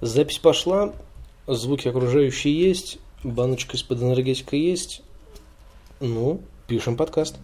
Запись пошла, звуки окружающие есть, баночка из-под энергетика есть. Ну, пишем подкаст.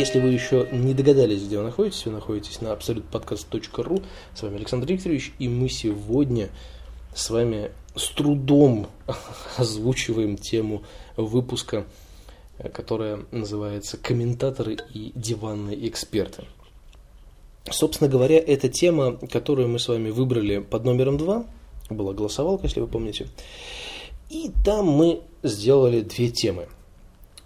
Если вы еще не догадались, где вы находитесь, вы находитесь на absolutepodcast.ru. С вами Александр Викторович, и мы сегодня с вами с трудом озвучиваем тему выпуска, которая называется «Комментаторы и диванные эксперты». Собственно говоря, это тема, которую мы с вами выбрали под номером два. Была голосовалка, если вы помните. И там мы сделали две темы –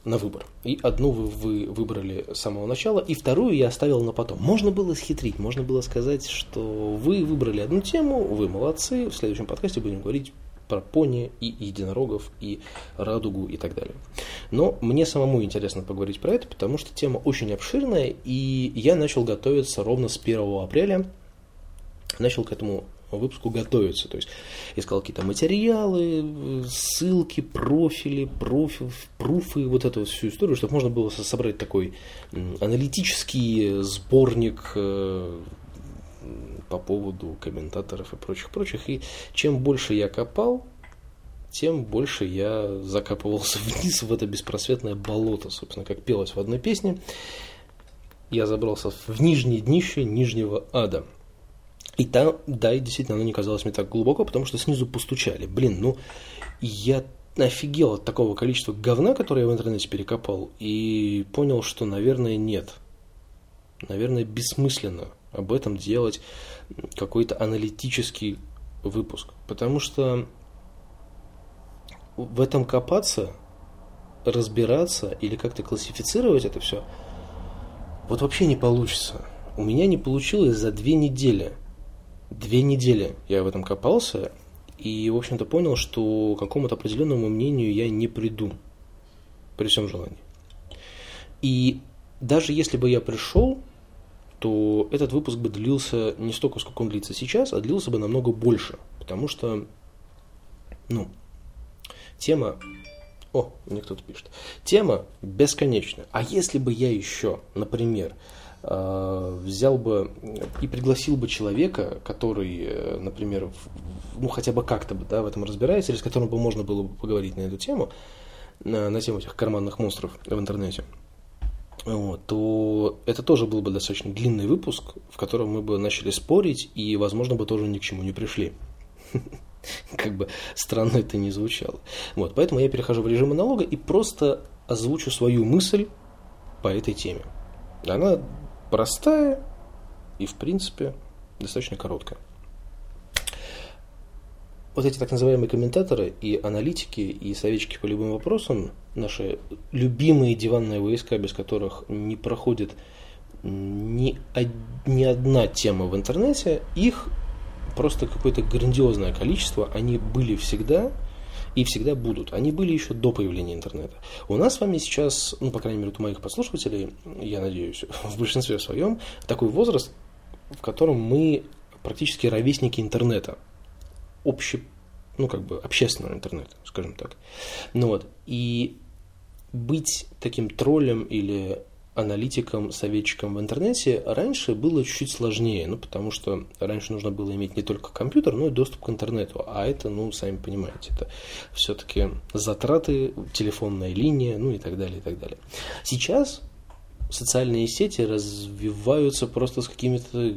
на выбор. И одну вы, вы выбрали с самого начала, и вторую я оставил на потом. Можно было схитрить, можно было сказать, что вы выбрали одну тему, вы молодцы, в следующем подкасте будем говорить про пони и единорогов, и радугу и так далее. Но мне самому интересно поговорить про это, потому что тема очень обширная, и я начал готовиться ровно с 1 апреля. Начал к этому выпуску готовиться. То есть искал какие-то материалы, ссылки, профили, профи, пруфы, вот эту всю историю, чтобы можно было собрать такой аналитический сборник э, по поводу комментаторов и прочих-прочих. И чем больше я копал, тем больше я закапывался вниз в это беспросветное болото, собственно, как пелось в одной песне. Я забрался в нижнее днище нижнего ада – и там, да, и действительно, оно не казалось мне так глубоко, потому что снизу постучали. Блин, ну, я офигел от такого количества говна, которое я в интернете перекопал, и понял, что, наверное, нет. Наверное, бессмысленно об этом делать какой-то аналитический выпуск. Потому что в этом копаться, разбираться или как-то классифицировать это все, вот вообще не получится. У меня не получилось за две недели – Две недели я в этом копался и, в общем-то, понял, что к какому-то определенному мнению я не приду при всем желании. И даже если бы я пришел, то этот выпуск бы длился не столько, сколько он длится сейчас, а длился бы намного больше. Потому что, ну, тема... О, мне кто-то пишет. Тема бесконечна. А если бы я еще, например, взял бы и пригласил бы человека, который, э, например, ну хотя бы как-то бы да, в этом разбирается, или с которым бы можно было бы поговорить на эту тему, на, на тему этих карманных монстров в интернете, вот, то это тоже был бы достаточно длинный выпуск, в котором мы бы начали спорить и, возможно, бы тоже ни к чему не пришли. Как бы странно это не звучало. Вот, поэтому я перехожу в режим монолога и просто озвучу свою мысль по этой теме. Она простая и, в принципе, достаточно короткая. Вот эти так называемые комментаторы и аналитики, и советчики по любым вопросам, наши любимые диванные войска, без которых не проходит ни, ни одна тема в интернете, их просто какое-то грандиозное количество, они были всегда, и всегда будут. Они были еще до появления интернета. У нас с вами сейчас, ну, по крайней мере, у моих послушателей, я надеюсь, в большинстве своем, такой возраст, в котором мы практически ровесники интернета. Обще, ну, как бы, общественного интернета, скажем так. Ну вот, и быть таким троллем или аналитиком, советчиком в интернете раньше было чуть-чуть сложнее, ну, потому что раньше нужно было иметь не только компьютер, но и доступ к интернету, а это, ну, сами понимаете, это все-таки затраты, телефонная линия, ну и так далее, и так далее. Сейчас социальные сети развиваются просто с какими-то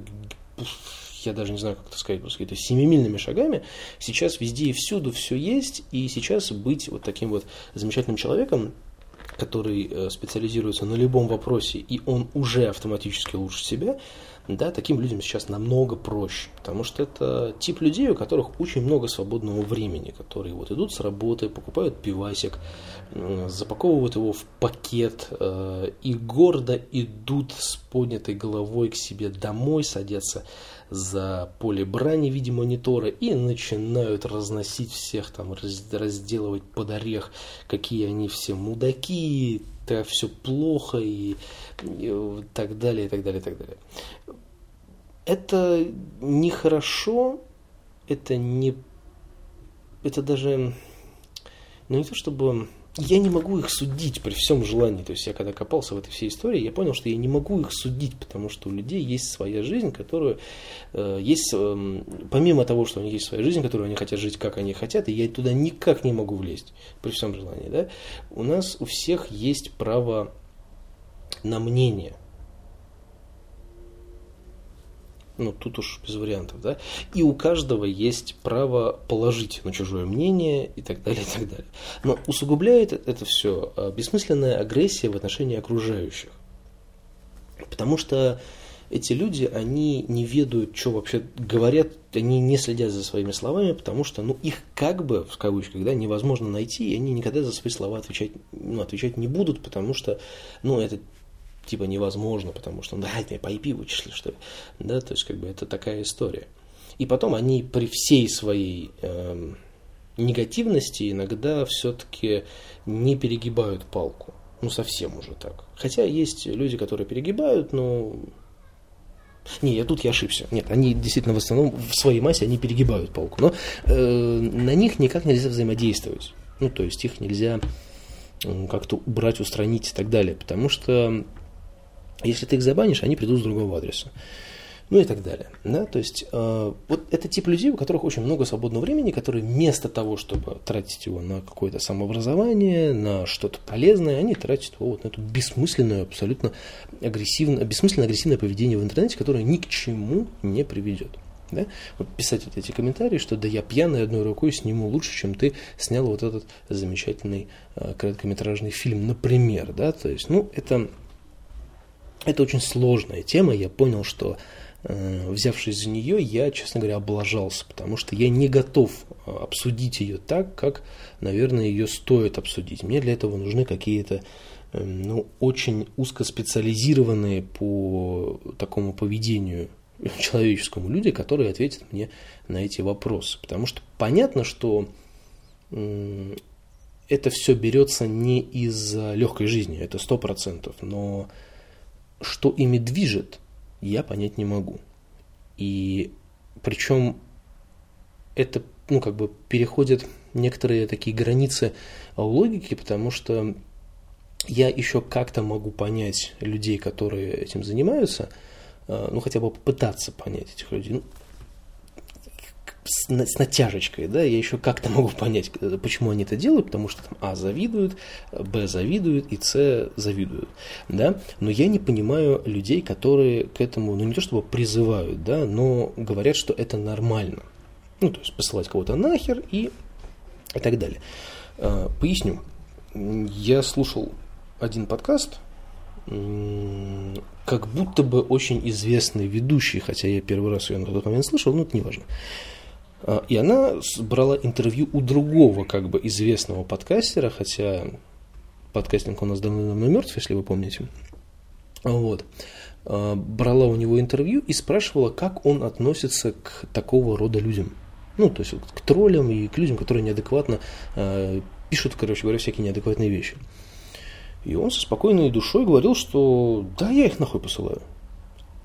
я даже не знаю, как это сказать, просто какими-то семимильными шагами. Сейчас везде и всюду все есть, и сейчас быть вот таким вот замечательным человеком который э, специализируется на любом вопросе, и он уже автоматически лучше себя, да, таким людям сейчас намного проще, потому что это тип людей, у которых очень много свободного времени, которые вот идут с работы, покупают пивасик, запаковывают его в пакет э, и гордо идут с поднятой головой к себе домой, садятся за поле брани в виде монитора и начинают разносить всех, там, разделывать под орех, какие они все мудаки, это все плохо и, и так далее, и так далее, и так далее. Это нехорошо, это не... Это даже... Ну, не то чтобы я не могу их судить при всем желании. То есть я когда копался в этой всей истории, я понял, что я не могу их судить, потому что у людей есть своя жизнь, которая э, есть, э, помимо того, что у них есть своя жизнь, которую они хотят жить, как они хотят, и я туда никак не могу влезть при всем желании. Да? У нас у всех есть право на мнение – ну, тут уж без вариантов, да, и у каждого есть право положить на чужое мнение и так далее, и так далее. Но усугубляет это все а, бессмысленная агрессия в отношении окружающих. Потому что эти люди, они не ведают, что вообще говорят, они не следят за своими словами, потому что, ну, их как бы, в кавычках, да, невозможно найти, и они никогда за свои слова отвечать, ну, отвечать не будут, потому что, ну, это типа невозможно, потому что, да, ты по IP вычисли, что ли. Да, то есть, как бы это такая история. И потом они при всей своей э, негативности иногда все-таки не перегибают палку. Ну, совсем уже так. Хотя есть люди, которые перегибают, но... Не, тут я ошибся. Нет, они действительно в основном в своей массе они перегибают палку. Но э, на них никак нельзя взаимодействовать. Ну, то есть их нельзя как-то убрать, устранить и так далее. Потому что если ты их забанишь, они придут с другого адреса. Ну и так далее. Да? То есть э, вот это тип людей, у которых очень много свободного времени, которые вместо того, чтобы тратить его на какое-то самообразование, на что-то полезное, они тратят его вот на эту бессмысленную, абсолютно агрессивное, бессмысленное агрессивное поведение в интернете, которое ни к чему не приведет. Да? Вот писать вот эти комментарии, что да я пьяный одной рукой сниму лучше, чем ты снял вот этот замечательный э, короткометражный фильм, например. Да? То есть, ну, это это очень сложная тема, я понял, что э, взявшись за нее, я, честно говоря, облажался, потому что я не готов э, обсудить ее так, как, наверное, ее стоит обсудить. Мне для этого нужны какие-то э, ну, очень узкоспециализированные по такому поведению человеческому люди, которые ответят мне на эти вопросы. Потому что понятно, что это все берется не из легкой жизни, это сто процентов, но что ими движет, я понять не могу. И причем это, ну, как бы переходит некоторые такие границы логики, потому что я еще как-то могу понять людей, которые этим занимаются, э, ну, хотя бы попытаться понять этих людей. Ну, с, с натяжечкой, да, я еще как-то могу понять, почему они это делают, потому что там А завидуют, Б завидуют и С завидуют, да, но я не понимаю людей, которые к этому, ну не то чтобы призывают, да, но говорят, что это нормально, ну то есть посылать кого-то нахер и, и так далее. А, поясню, я слушал один подкаст, как будто бы очень известный ведущий, хотя я первый раз ее на тот момент слышал, но это не важно. А, и она брала интервью у другого как бы известного подкастера, хотя подкастинг у нас давно-давно мертв, если вы помните. Вот. А, брала у него интервью и спрашивала, как он относится к такого рода людям. Ну, то есть к троллям и к людям, которые неадекватно э, пишут, короче говоря, всякие неадекватные вещи. И он со спокойной душой говорил, что да, я их нахуй посылаю.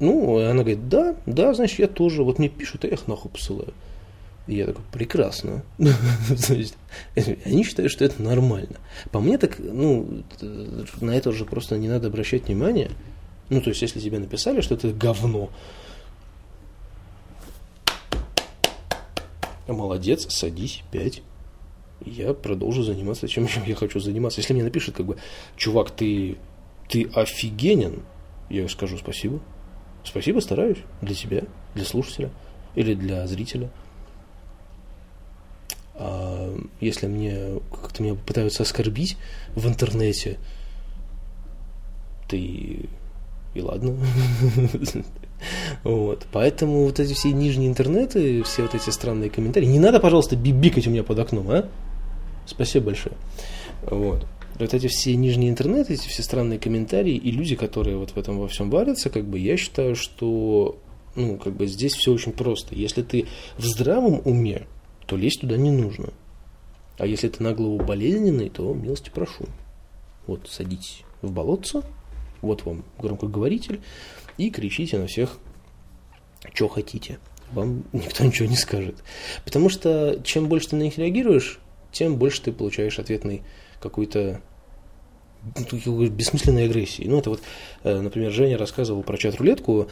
Ну, она говорит, да, да, значит, я тоже. Вот мне пишут, а я их нахуй посылаю. И я такой, прекрасно. Они считают, что это нормально. По мне так, ну, на это уже просто не надо обращать внимание. Ну, то есть, если тебе написали, что это говно, молодец, садись, пять. Я продолжу заниматься чем, чем я хочу заниматься. Если мне напишут, как бы, чувак, ты, ты офигенен, я скажу спасибо. Спасибо, стараюсь. Для тебя, для слушателя или для зрителя. А если мне как-то меня пытаются оскорбить в интернете, ты и ладно. Вот. Поэтому вот эти все нижние интернеты, все вот эти странные комментарии. Не надо, пожалуйста, бибикать у меня под окном, а? Спасибо большое. Вот. Вот эти все нижние интернеты, эти все странные комментарии и люди, которые вот в этом во всем варятся, как бы я считаю, что ну, как бы здесь все очень просто. Если ты в здравом уме, то лезть туда не нужно. А если ты на голову болезненный, то милости прошу. Вот, садитесь в болотце, вот вам громкоговоритель, и кричите на всех, что хотите. Вам никто ничего не скажет. Потому что чем больше ты на них реагируешь, тем больше ты получаешь ответный какой-то ну, бессмысленной агрессии. Ну, это вот, э, например, Женя рассказывал про чат-рулетку,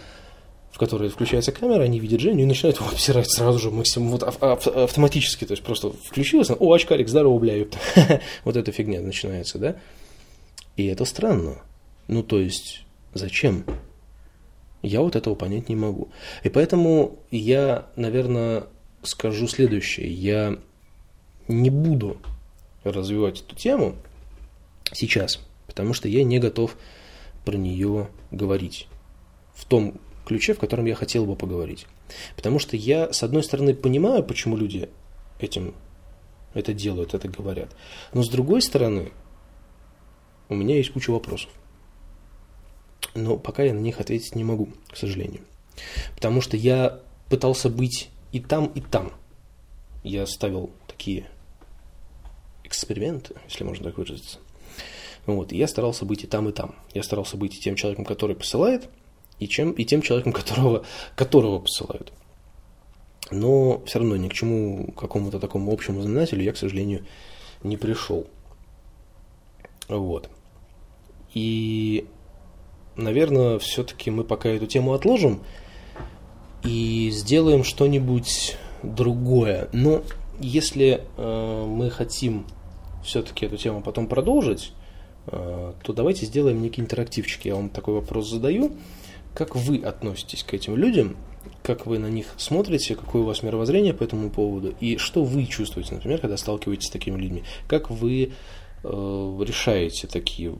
в которой включается камера, они видят Женю и начинают его обсирать сразу же максимум, вот автоматически, то есть просто включилось, о, очкарик, здорово, бля, вот эта фигня начинается, да? И это странно. Ну, то есть, зачем? Я вот этого понять не могу. И поэтому я, наверное, скажу следующее. Я не буду развивать эту тему сейчас, потому что я не готов про нее говорить в том ключе, в котором я хотел бы поговорить. Потому что я, с одной стороны, понимаю, почему люди этим это делают, это говорят. Но с другой стороны, у меня есть куча вопросов. Но пока я на них ответить не могу, к сожалению. Потому что я пытался быть и там, и там. Я ставил такие эксперименты, если можно так выразиться. Вот, и я старался быть и там, и там. Я старался быть и тем человеком, который посылает, и, чем, и тем человеком, которого, которого посылают. Но все равно ни к чему какому-то такому общему знаменателю я, к сожалению, не пришел. Вот. И, наверное, все-таки мы пока эту тему отложим и сделаем что-нибудь другое. Но если э, мы хотим все-таки эту тему потом продолжить, э, то давайте сделаем некий интерактивчик. Я вам такой вопрос задаю. Как вы относитесь к этим людям? Как вы на них смотрите? Какое у вас мировоззрение по этому поводу? И что вы чувствуете, например, когда сталкиваетесь с такими людьми? Как вы э, решаете такие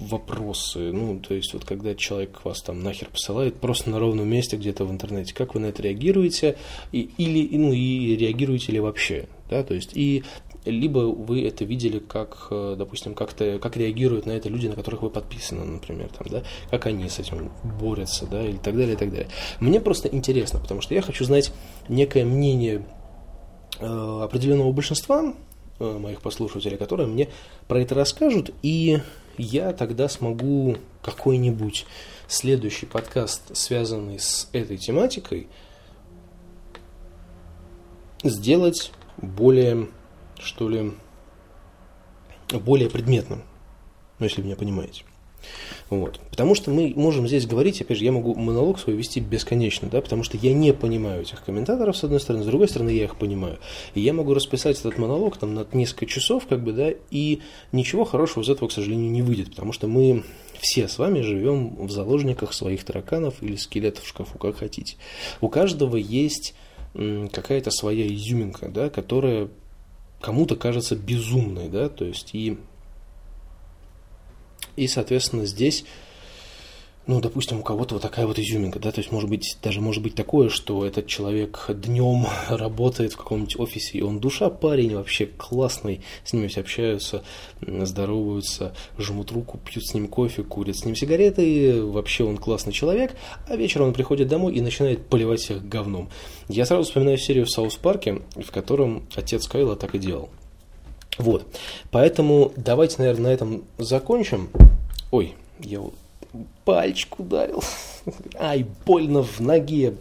вопросы, ну, то есть вот когда человек вас там нахер посылает просто на ровном месте где-то в интернете, как вы на это реагируете, и, или, ну, и реагируете ли вообще, да, то есть, и либо вы это видели как, э, допустим, как-то, как реагируют на это люди, на которых вы подписаны, например, там, да, как они с этим борются, да, и так далее, и так далее. Мне просто интересно, потому что я хочу знать некое мнение э, определенного большинства моих послушателей, которые мне про это расскажут, и я тогда смогу какой-нибудь следующий подкаст, связанный с этой тематикой, сделать более что ли, более предметным, ну, если меня понимаете. Вот. Потому что мы можем здесь говорить, опять же, я могу монолог свой вести бесконечно, да, потому что я не понимаю этих комментаторов, с одной стороны, с другой стороны, я их понимаю. И я могу расписать этот монолог там на несколько часов, как бы, да, и ничего хорошего из этого, к сожалению, не выйдет, потому что мы все с вами живем в заложниках своих тараканов или скелетов в шкафу, как хотите. У каждого есть какая-то своя изюминка, да, которая кому-то кажется безумной, да, то есть и, и соответственно, здесь ну, допустим, у кого-то вот такая вот изюминка, да, то есть, может быть, даже может быть такое, что этот человек днем работает в каком-нибудь офисе, и он душа парень, вообще классный, с ними все общаются, здороваются, жмут руку, пьют с ним кофе, курят с ним сигареты, вообще он классный человек, а вечером он приходит домой и начинает поливать всех говном. Я сразу вспоминаю серию в Саус Парке, в котором отец Кайла так и делал. Вот, поэтому давайте, наверное, на этом закончим. Ой, я пальчик ударил. Ай, больно в ноге.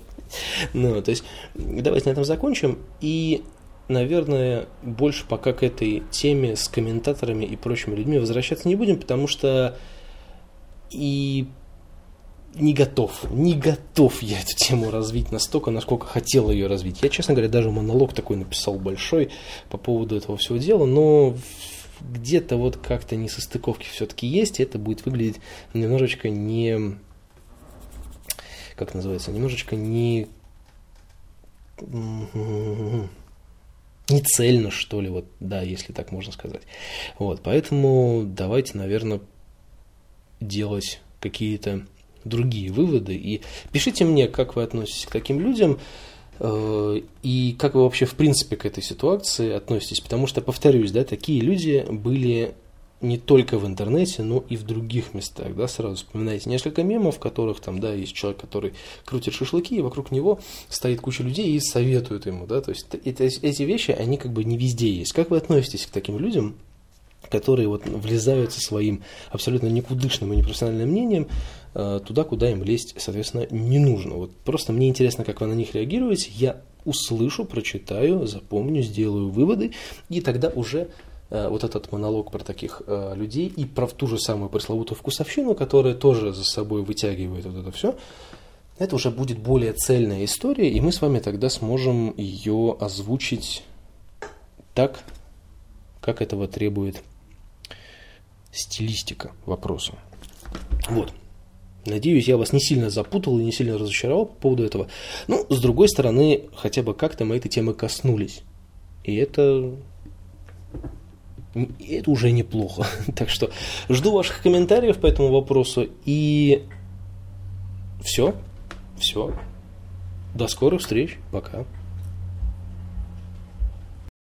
Ну, то есть, давайте на этом закончим. И, наверное, больше пока к этой теме с комментаторами и прочими людьми возвращаться не будем, потому что и не готов, не готов я эту тему развить настолько, насколько хотел ее развить. Я, честно говоря, даже монолог такой написал большой по поводу этого всего дела, но где-то вот как-то несостыковки все-таки есть, и это будет выглядеть немножечко не... Как называется? Немножечко не... Не цельно, что ли, вот, да, если так можно сказать. Вот, поэтому давайте, наверное, делать какие-то другие выводы. И пишите мне, как вы относитесь к таким людям. Э, и как вы вообще в принципе к этой ситуации относитесь? Потому что, повторюсь, да, такие люди были не только в интернете, но и в других местах, да, сразу вспоминаете несколько мемов, в которых там, да, есть человек, который крутит шашлыки, и вокруг него стоит куча людей и советуют ему, да, то есть это, эти вещи, они как бы не везде есть. Как вы относитесь к таким людям, которые вот влезают со своим абсолютно никудышным и непрофессиональным мнением э, туда, куда им лезть, соответственно, не нужно. Вот просто мне интересно, как вы на них реагируете. Я услышу, прочитаю, запомню, сделаю выводы, и тогда уже э, вот этот монолог про таких э, людей и про ту же самую пресловутую вкусовщину, которая тоже за собой вытягивает вот это все, это уже будет более цельная история, и мы с вами тогда сможем ее озвучить так, как этого требует стилистика вопроса. Вот. Надеюсь, я вас не сильно запутал и не сильно разочаровал по поводу этого. Ну, с другой стороны, хотя бы как-то мы этой темы коснулись. И это это уже неплохо. Так что жду ваших комментариев по этому вопросу. И все. Все. До скорых встреч. Пока.